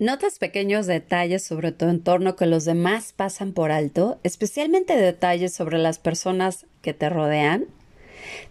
¿Notas pequeños detalles sobre tu entorno que los demás pasan por alto, especialmente detalles sobre las personas que te rodean?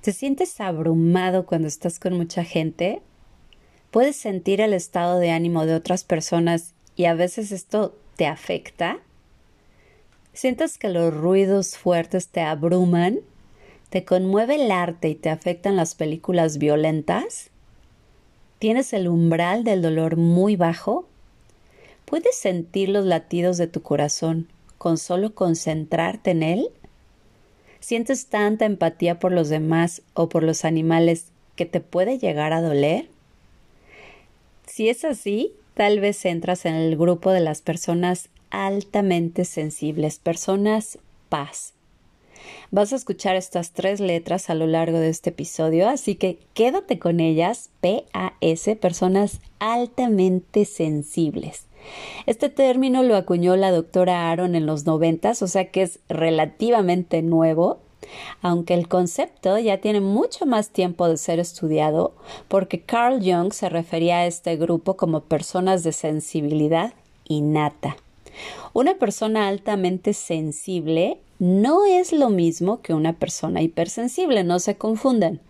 ¿Te sientes abrumado cuando estás con mucha gente? ¿Puedes sentir el estado de ánimo de otras personas y a veces esto te afecta? ¿Sientes que los ruidos fuertes te abruman? ¿Te conmueve el arte y te afectan las películas violentas? ¿Tienes el umbral del dolor muy bajo? ¿Puedes sentir los latidos de tu corazón con solo concentrarte en él? ¿Sientes tanta empatía por los demás o por los animales que te puede llegar a doler? Si es así, tal vez entras en el grupo de las personas altamente sensibles, personas paz. Vas a escuchar estas tres letras a lo largo de este episodio, así que quédate con ellas, P-A-S, personas altamente sensibles. Este término lo acuñó la doctora Aaron en los noventas, o sea que es relativamente nuevo, aunque el concepto ya tiene mucho más tiempo de ser estudiado, porque Carl Jung se refería a este grupo como personas de sensibilidad innata. Una persona altamente sensible no es lo mismo que una persona hipersensible, no se confundan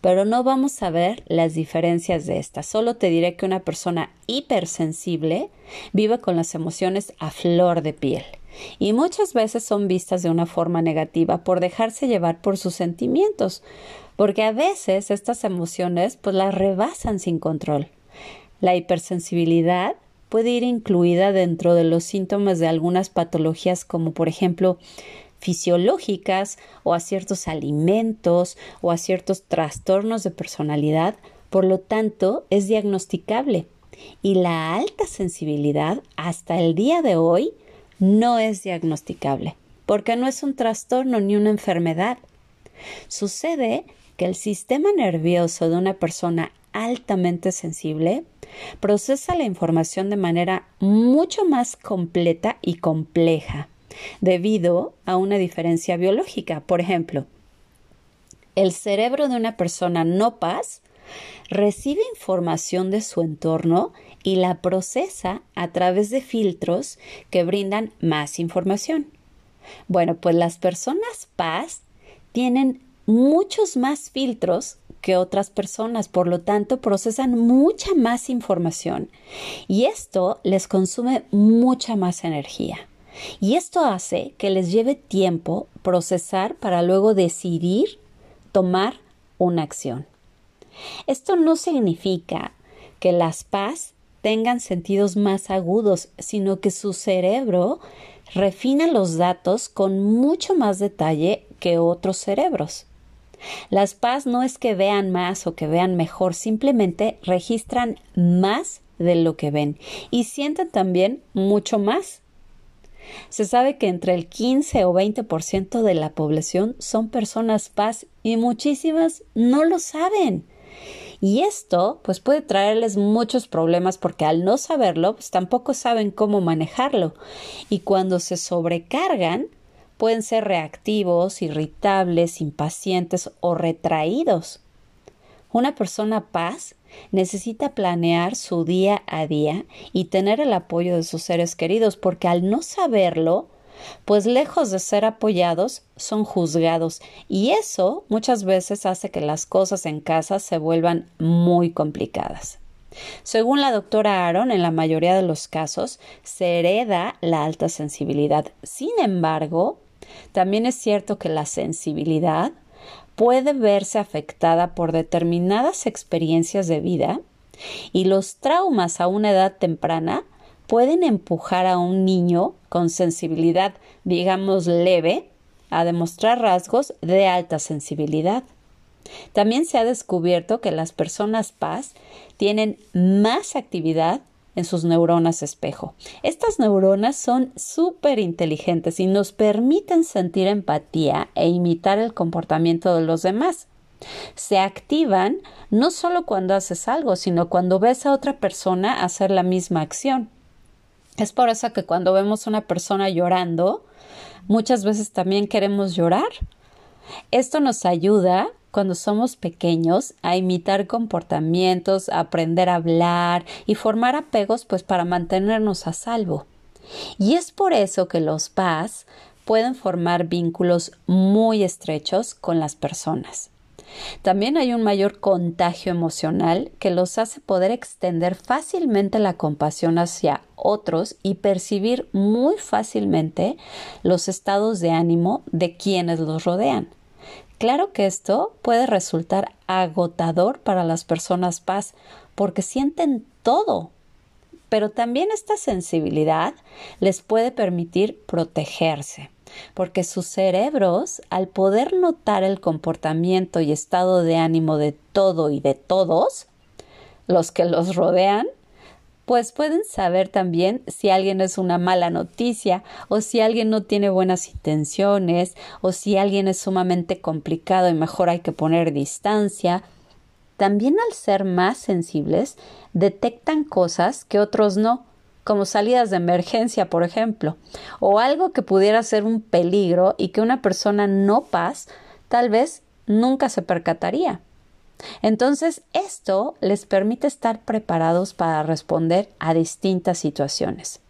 pero no vamos a ver las diferencias de estas. Solo te diré que una persona hipersensible vive con las emociones a flor de piel y muchas veces son vistas de una forma negativa por dejarse llevar por sus sentimientos, porque a veces estas emociones pues las rebasan sin control. La hipersensibilidad puede ir incluida dentro de los síntomas de algunas patologías como por ejemplo fisiológicas o a ciertos alimentos o a ciertos trastornos de personalidad, por lo tanto es diagnosticable. Y la alta sensibilidad hasta el día de hoy no es diagnosticable, porque no es un trastorno ni una enfermedad. Sucede que el sistema nervioso de una persona altamente sensible procesa la información de manera mucho más completa y compleja debido a una diferencia biológica. Por ejemplo, el cerebro de una persona no paz recibe información de su entorno y la procesa a través de filtros que brindan más información. Bueno, pues las personas paz tienen muchos más filtros que otras personas, por lo tanto procesan mucha más información y esto les consume mucha más energía. Y esto hace que les lleve tiempo procesar para luego decidir tomar una acción. Esto no significa que las paz tengan sentidos más agudos, sino que su cerebro refina los datos con mucho más detalle que otros cerebros. Las paz no es que vean más o que vean mejor, simplemente registran más de lo que ven y sienten también mucho más se sabe que entre el 15 o 20% de la población son personas paz y muchísimas no lo saben. Y esto pues puede traerles muchos problemas porque al no saberlo pues tampoco saben cómo manejarlo y cuando se sobrecargan pueden ser reactivos, irritables, impacientes o retraídos. Una persona paz necesita planear su día a día y tener el apoyo de sus seres queridos, porque al no saberlo, pues lejos de ser apoyados, son juzgados y eso muchas veces hace que las cosas en casa se vuelvan muy complicadas. Según la doctora Aaron, en la mayoría de los casos se hereda la alta sensibilidad. Sin embargo, también es cierto que la sensibilidad puede verse afectada por determinadas experiencias de vida y los traumas a una edad temprana pueden empujar a un niño con sensibilidad, digamos, leve, a demostrar rasgos de alta sensibilidad. También se ha descubierto que las personas paz tienen más actividad en sus neuronas espejo. Estas neuronas son súper inteligentes y nos permiten sentir empatía e imitar el comportamiento de los demás. Se activan no solo cuando haces algo, sino cuando ves a otra persona hacer la misma acción. Es por eso que cuando vemos a una persona llorando, muchas veces también queremos llorar. Esto nos ayuda cuando somos pequeños a imitar comportamientos, aprender a hablar y formar apegos pues para mantenernos a salvo. Y es por eso que los PAS pueden formar vínculos muy estrechos con las personas. También hay un mayor contagio emocional que los hace poder extender fácilmente la compasión hacia otros y percibir muy fácilmente los estados de ánimo de quienes los rodean. Claro que esto puede resultar agotador para las personas paz porque sienten todo, pero también esta sensibilidad les puede permitir protegerse, porque sus cerebros, al poder notar el comportamiento y estado de ánimo de todo y de todos, los que los rodean, pues pueden saber también si alguien es una mala noticia o si alguien no tiene buenas intenciones o si alguien es sumamente complicado y mejor hay que poner distancia. También al ser más sensibles, detectan cosas que otros no, como salidas de emergencia, por ejemplo, o algo que pudiera ser un peligro y que una persona no paz tal vez nunca se percataría. Entonces, esto les permite estar preparados para responder a distintas situaciones.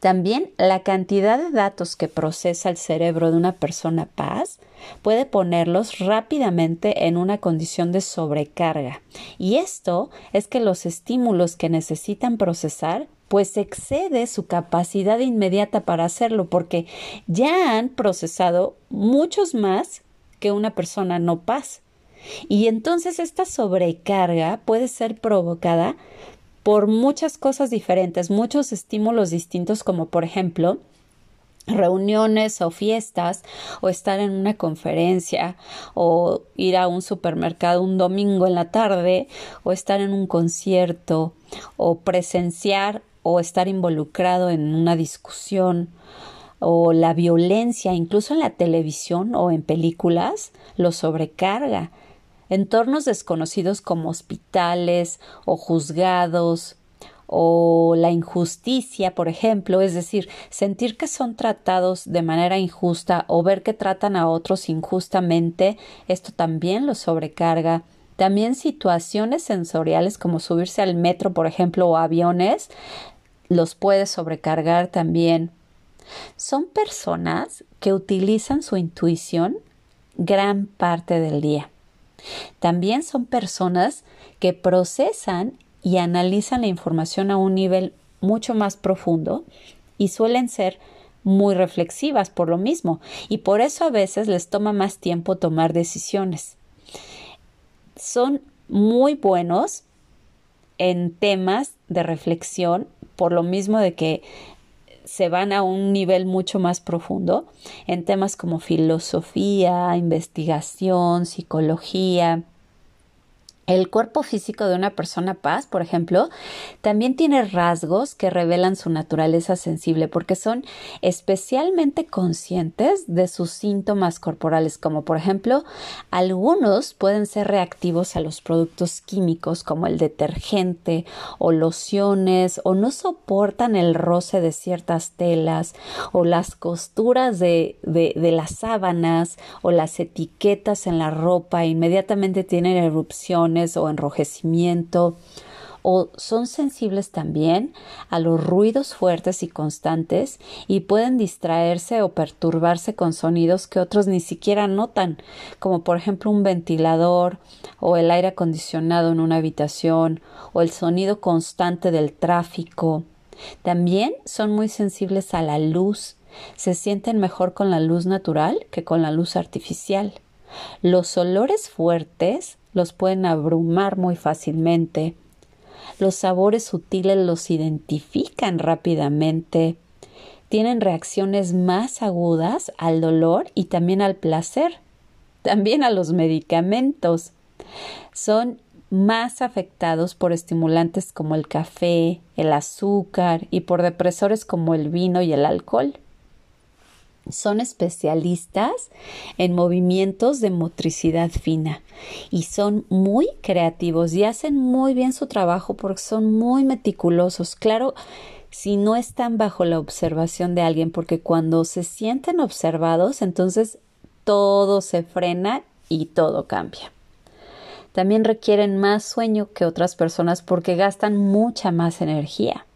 También la cantidad de datos que procesa el cerebro de una persona paz puede ponerlos rápidamente en una condición de sobrecarga. Y esto es que los estímulos que necesitan procesar pues excede su capacidad inmediata para hacerlo porque ya han procesado muchos más que una persona no paz. Y entonces esta sobrecarga puede ser provocada por muchas cosas diferentes, muchos estímulos distintos, como por ejemplo reuniones o fiestas o estar en una conferencia o ir a un supermercado un domingo en la tarde o estar en un concierto o presenciar o estar involucrado en una discusión o la violencia incluso en la televisión o en películas lo sobrecarga entornos desconocidos como hospitales o juzgados o la injusticia, por ejemplo, es decir, sentir que son tratados de manera injusta o ver que tratan a otros injustamente, esto también los sobrecarga. También situaciones sensoriales como subirse al metro, por ejemplo, o aviones, los puede sobrecargar también. Son personas que utilizan su intuición gran parte del día. También son personas que procesan y analizan la información a un nivel mucho más profundo y suelen ser muy reflexivas por lo mismo y por eso a veces les toma más tiempo tomar decisiones. Son muy buenos en temas de reflexión por lo mismo de que se van a un nivel mucho más profundo en temas como filosofía, investigación, psicología, el cuerpo físico de una persona paz, por ejemplo, también tiene rasgos que revelan su naturaleza sensible porque son especialmente conscientes de sus síntomas corporales, como por ejemplo, algunos pueden ser reactivos a los productos químicos como el detergente o lociones o no soportan el roce de ciertas telas o las costuras de, de, de las sábanas o las etiquetas en la ropa, inmediatamente tienen erupciones o enrojecimiento o son sensibles también a los ruidos fuertes y constantes y pueden distraerse o perturbarse con sonidos que otros ni siquiera notan, como por ejemplo un ventilador o el aire acondicionado en una habitación o el sonido constante del tráfico. También son muy sensibles a la luz, se sienten mejor con la luz natural que con la luz artificial. Los olores fuertes los pueden abrumar muy fácilmente. Los sabores sutiles los identifican rápidamente. Tienen reacciones más agudas al dolor y también al placer, también a los medicamentos. Son más afectados por estimulantes como el café, el azúcar y por depresores como el vino y el alcohol. Son especialistas en movimientos de motricidad fina y son muy creativos y hacen muy bien su trabajo porque son muy meticulosos. Claro, si no están bajo la observación de alguien, porque cuando se sienten observados, entonces todo se frena y todo cambia. También requieren más sueño que otras personas porque gastan mucha más energía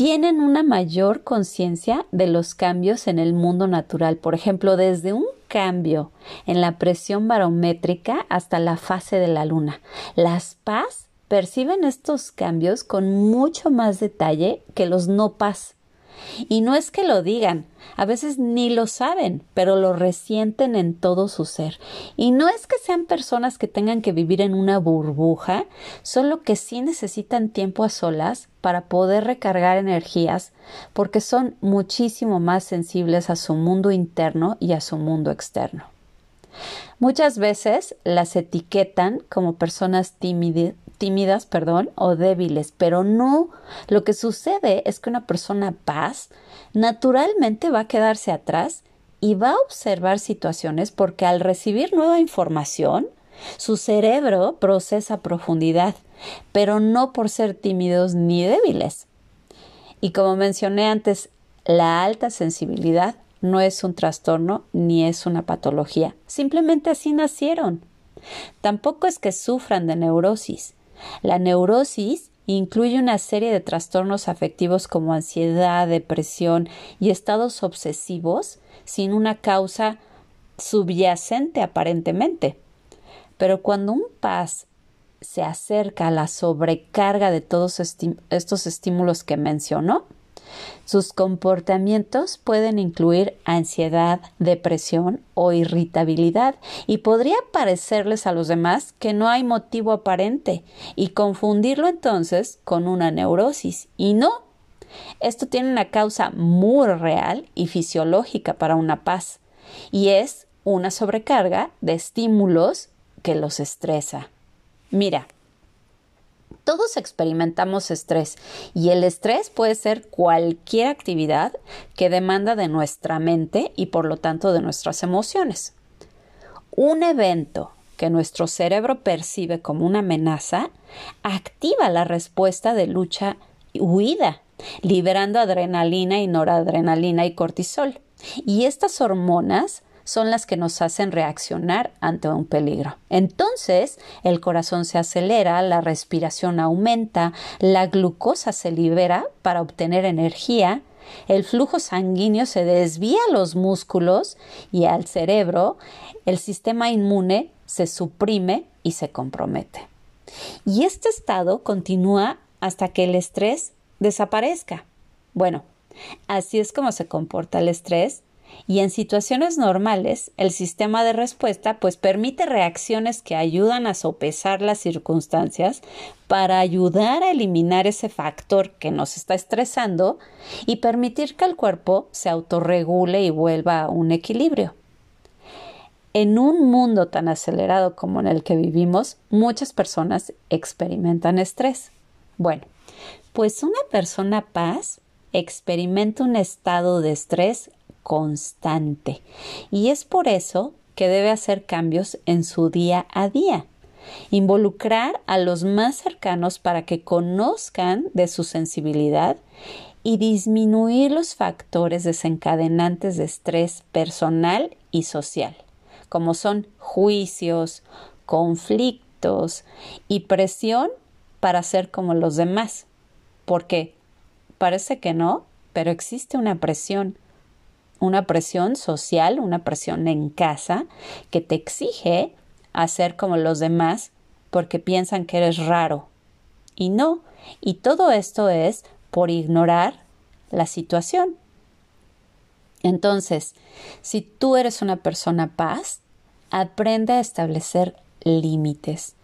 tienen una mayor conciencia de los cambios en el mundo natural. Por ejemplo, desde un cambio en la presión barométrica hasta la fase de la luna. Las paz perciben estos cambios con mucho más detalle que los no paz. Y no es que lo digan, a veces ni lo saben, pero lo resienten en todo su ser. Y no es que sean personas que tengan que vivir en una burbuja, solo que sí necesitan tiempo a solas para poder recargar energías, porque son muchísimo más sensibles a su mundo interno y a su mundo externo. Muchas veces las etiquetan como personas tímidas, tímidas, perdón, o débiles, pero no. Lo que sucede es que una persona paz naturalmente va a quedarse atrás y va a observar situaciones porque al recibir nueva información, su cerebro procesa profundidad, pero no por ser tímidos ni débiles. Y como mencioné antes, la alta sensibilidad no es un trastorno ni es una patología, simplemente así nacieron. Tampoco es que sufran de neurosis. La neurosis incluye una serie de trastornos afectivos como ansiedad, depresión y estados obsesivos sin una causa subyacente aparentemente. Pero cuando un paz se acerca a la sobrecarga de todos estos estímulos que mencionó, sus comportamientos pueden incluir ansiedad, depresión o irritabilidad y podría parecerles a los demás que no hay motivo aparente y confundirlo entonces con una neurosis. Y no. Esto tiene una causa muy real y fisiológica para una paz y es una sobrecarga de estímulos que los estresa. Mira, todos experimentamos estrés y el estrés puede ser cualquier actividad que demanda de nuestra mente y por lo tanto de nuestras emociones. Un evento que nuestro cerebro percibe como una amenaza activa la respuesta de lucha y huida, liberando adrenalina y noradrenalina y cortisol. Y estas hormonas son las que nos hacen reaccionar ante un peligro. Entonces, el corazón se acelera, la respiración aumenta, la glucosa se libera para obtener energía, el flujo sanguíneo se desvía a los músculos y al cerebro, el sistema inmune se suprime y se compromete. Y este estado continúa hasta que el estrés desaparezca. Bueno, así es como se comporta el estrés y en situaciones normales, el sistema de respuesta pues permite reacciones que ayudan a sopesar las circunstancias para ayudar a eliminar ese factor que nos está estresando y permitir que el cuerpo se autorregule y vuelva a un equilibrio. En un mundo tan acelerado como en el que vivimos, muchas personas experimentan estrés. Bueno, pues una persona paz experimenta un estado de estrés constante. Y es por eso que debe hacer cambios en su día a día. Involucrar a los más cercanos para que conozcan de su sensibilidad y disminuir los factores desencadenantes de estrés personal y social, como son juicios, conflictos y presión para ser como los demás. Porque parece que no, pero existe una presión una presión social, una presión en casa que te exige hacer como los demás porque piensan que eres raro. Y no, y todo esto es por ignorar la situación. Entonces, si tú eres una persona paz, aprende a establecer límites,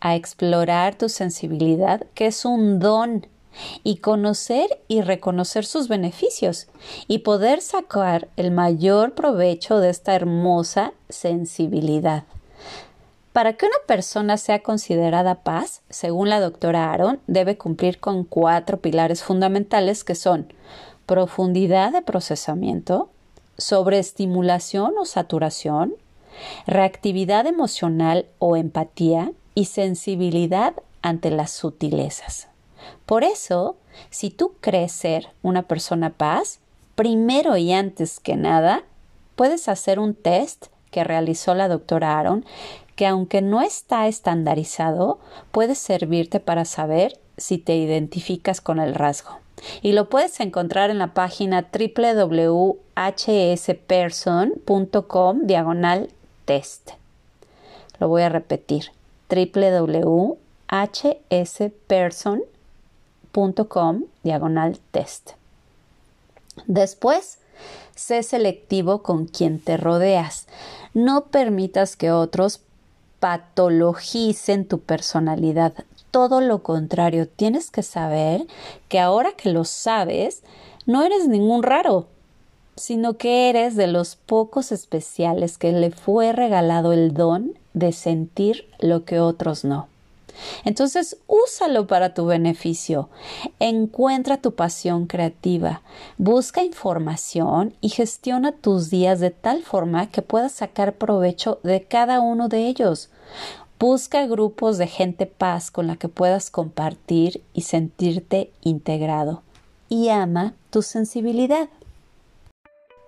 a explorar tu sensibilidad, que es un don y conocer y reconocer sus beneficios y poder sacar el mayor provecho de esta hermosa sensibilidad. Para que una persona sea considerada paz, según la doctora Aaron, debe cumplir con cuatro pilares fundamentales que son profundidad de procesamiento, sobreestimulación o saturación, reactividad emocional o empatía y sensibilidad ante las sutilezas. Por eso, si tú crees ser una persona paz, primero y antes que nada, puedes hacer un test que realizó la doctora Aaron que aunque no está estandarizado, puede servirte para saber si te identificas con el rasgo. Y lo puedes encontrar en la página www.hsperson.com diagonal test. Lo voy a repetir www.hsperson.com diagonal test. Después, sé selectivo con quien te rodeas. No permitas que otros patologicen tu personalidad. Todo lo contrario, tienes que saber que ahora que lo sabes, no eres ningún raro, sino que eres de los pocos especiales que le fue regalado el don de sentir lo que otros no. Entonces, úsalo para tu beneficio. Encuentra tu pasión creativa, busca información y gestiona tus días de tal forma que puedas sacar provecho de cada uno de ellos. Busca grupos de gente paz con la que puedas compartir y sentirte integrado. Y ama tu sensibilidad.